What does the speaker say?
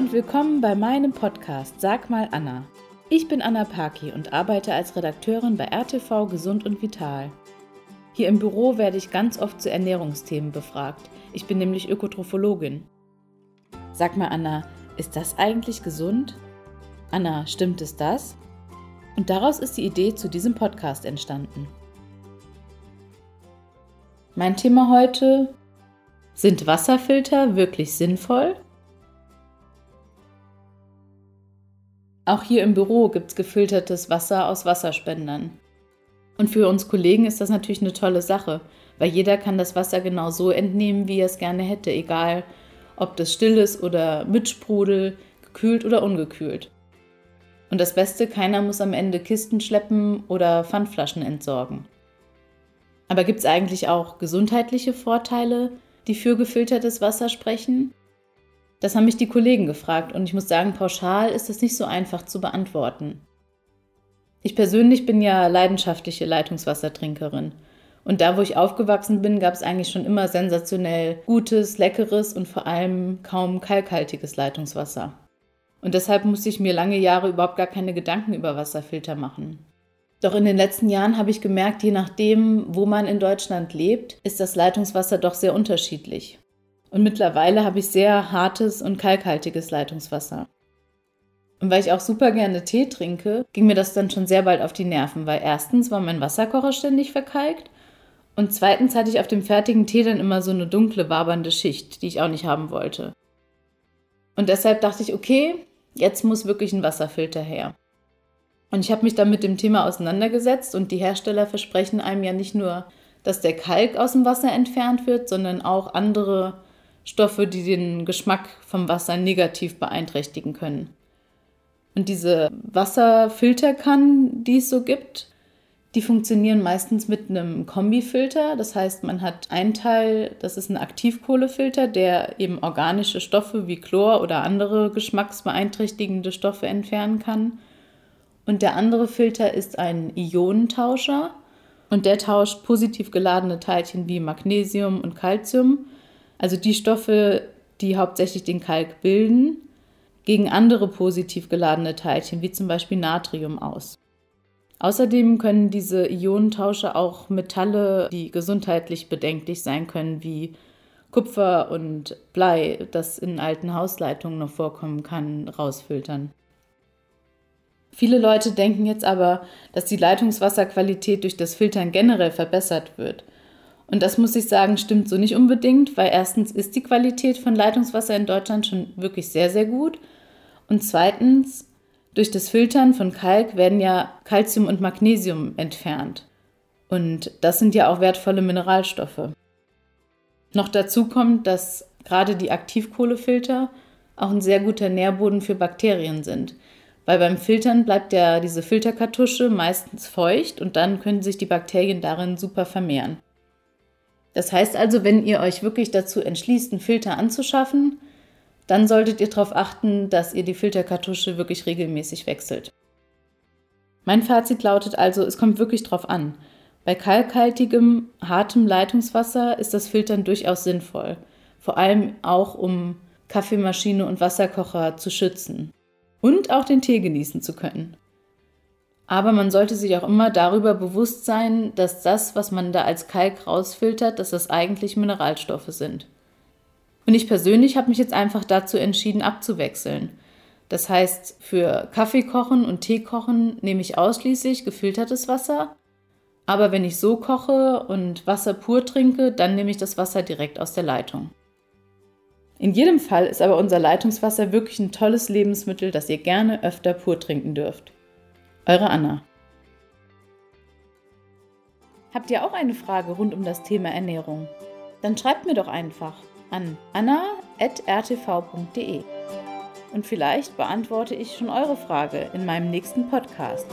und willkommen bei meinem Podcast Sag mal Anna. Ich bin Anna Paki und arbeite als Redakteurin bei RTV Gesund und Vital. Hier im Büro werde ich ganz oft zu Ernährungsthemen befragt. Ich bin nämlich Ökotrophologin. Sag mal Anna, ist das eigentlich gesund? Anna, stimmt es das? Und daraus ist die Idee zu diesem Podcast entstanden. Mein Thema heute sind Wasserfilter wirklich sinnvoll? Auch hier im Büro gibt es gefiltertes Wasser aus Wasserspendern. Und für uns Kollegen ist das natürlich eine tolle Sache, weil jeder kann das Wasser genau so entnehmen, wie er es gerne hätte, egal ob das still ist oder mit Sprudel, gekühlt oder ungekühlt. Und das Beste, keiner muss am Ende Kisten schleppen oder Pfandflaschen entsorgen. Aber gibt es eigentlich auch gesundheitliche Vorteile, die für gefiltertes Wasser sprechen? Das haben mich die Kollegen gefragt und ich muss sagen, pauschal ist das nicht so einfach zu beantworten. Ich persönlich bin ja leidenschaftliche Leitungswassertrinkerin. Und da, wo ich aufgewachsen bin, gab es eigentlich schon immer sensationell gutes, leckeres und vor allem kaum kalkhaltiges Leitungswasser. Und deshalb musste ich mir lange Jahre überhaupt gar keine Gedanken über Wasserfilter machen. Doch in den letzten Jahren habe ich gemerkt, je nachdem, wo man in Deutschland lebt, ist das Leitungswasser doch sehr unterschiedlich. Und mittlerweile habe ich sehr hartes und kalkhaltiges Leitungswasser. Und weil ich auch super gerne Tee trinke, ging mir das dann schon sehr bald auf die Nerven, weil erstens war mein Wasserkocher ständig verkalkt und zweitens hatte ich auf dem fertigen Tee dann immer so eine dunkle, wabernde Schicht, die ich auch nicht haben wollte. Und deshalb dachte ich, okay, jetzt muss wirklich ein Wasserfilter her. Und ich habe mich dann mit dem Thema auseinandergesetzt und die Hersteller versprechen einem ja nicht nur, dass der Kalk aus dem Wasser entfernt wird, sondern auch andere Stoffe, die den Geschmack vom Wasser negativ beeinträchtigen können. Und diese Wasserfilterkannen, die es so gibt, die funktionieren meistens mit einem Kombifilter. Das heißt, man hat einen Teil, das ist ein Aktivkohlefilter, der eben organische Stoffe wie Chlor oder andere geschmacksbeeinträchtigende Stoffe entfernen kann. Und der andere Filter ist ein Ionentauscher und der tauscht positiv geladene Teilchen wie Magnesium und Calcium also die Stoffe, die hauptsächlich den Kalk bilden, gegen andere positiv geladene Teilchen, wie zum Beispiel Natrium, aus. Außerdem können diese Ionentausche auch Metalle, die gesundheitlich bedenklich sein können, wie Kupfer und Blei, das in alten Hausleitungen noch vorkommen kann, rausfiltern. Viele Leute denken jetzt aber, dass die Leitungswasserqualität durch das Filtern generell verbessert wird. Und das muss ich sagen, stimmt so nicht unbedingt, weil erstens ist die Qualität von Leitungswasser in Deutschland schon wirklich sehr, sehr gut. Und zweitens, durch das Filtern von Kalk werden ja Calcium und Magnesium entfernt. Und das sind ja auch wertvolle Mineralstoffe. Noch dazu kommt, dass gerade die Aktivkohlefilter auch ein sehr guter Nährboden für Bakterien sind. Weil beim Filtern bleibt ja diese Filterkartusche meistens feucht und dann können sich die Bakterien darin super vermehren. Das heißt also, wenn ihr euch wirklich dazu entschließt, einen Filter anzuschaffen, dann solltet ihr darauf achten, dass ihr die Filterkartusche wirklich regelmäßig wechselt. Mein Fazit lautet also, es kommt wirklich drauf an. Bei kalkhaltigem, hartem Leitungswasser ist das Filtern durchaus sinnvoll, vor allem auch um Kaffeemaschine und Wasserkocher zu schützen und auch den Tee genießen zu können. Aber man sollte sich auch immer darüber bewusst sein, dass das, was man da als Kalk rausfiltert, dass das eigentlich Mineralstoffe sind. Und ich persönlich habe mich jetzt einfach dazu entschieden, abzuwechseln. Das heißt, für Kaffee kochen und Tee kochen nehme ich ausschließlich gefiltertes Wasser. Aber wenn ich so koche und Wasser pur trinke, dann nehme ich das Wasser direkt aus der Leitung. In jedem Fall ist aber unser Leitungswasser wirklich ein tolles Lebensmittel, das ihr gerne öfter pur trinken dürft. Eure Anna. Habt ihr auch eine Frage rund um das Thema Ernährung? Dann schreibt mir doch einfach an anna.rtv.de und vielleicht beantworte ich schon eure Frage in meinem nächsten Podcast.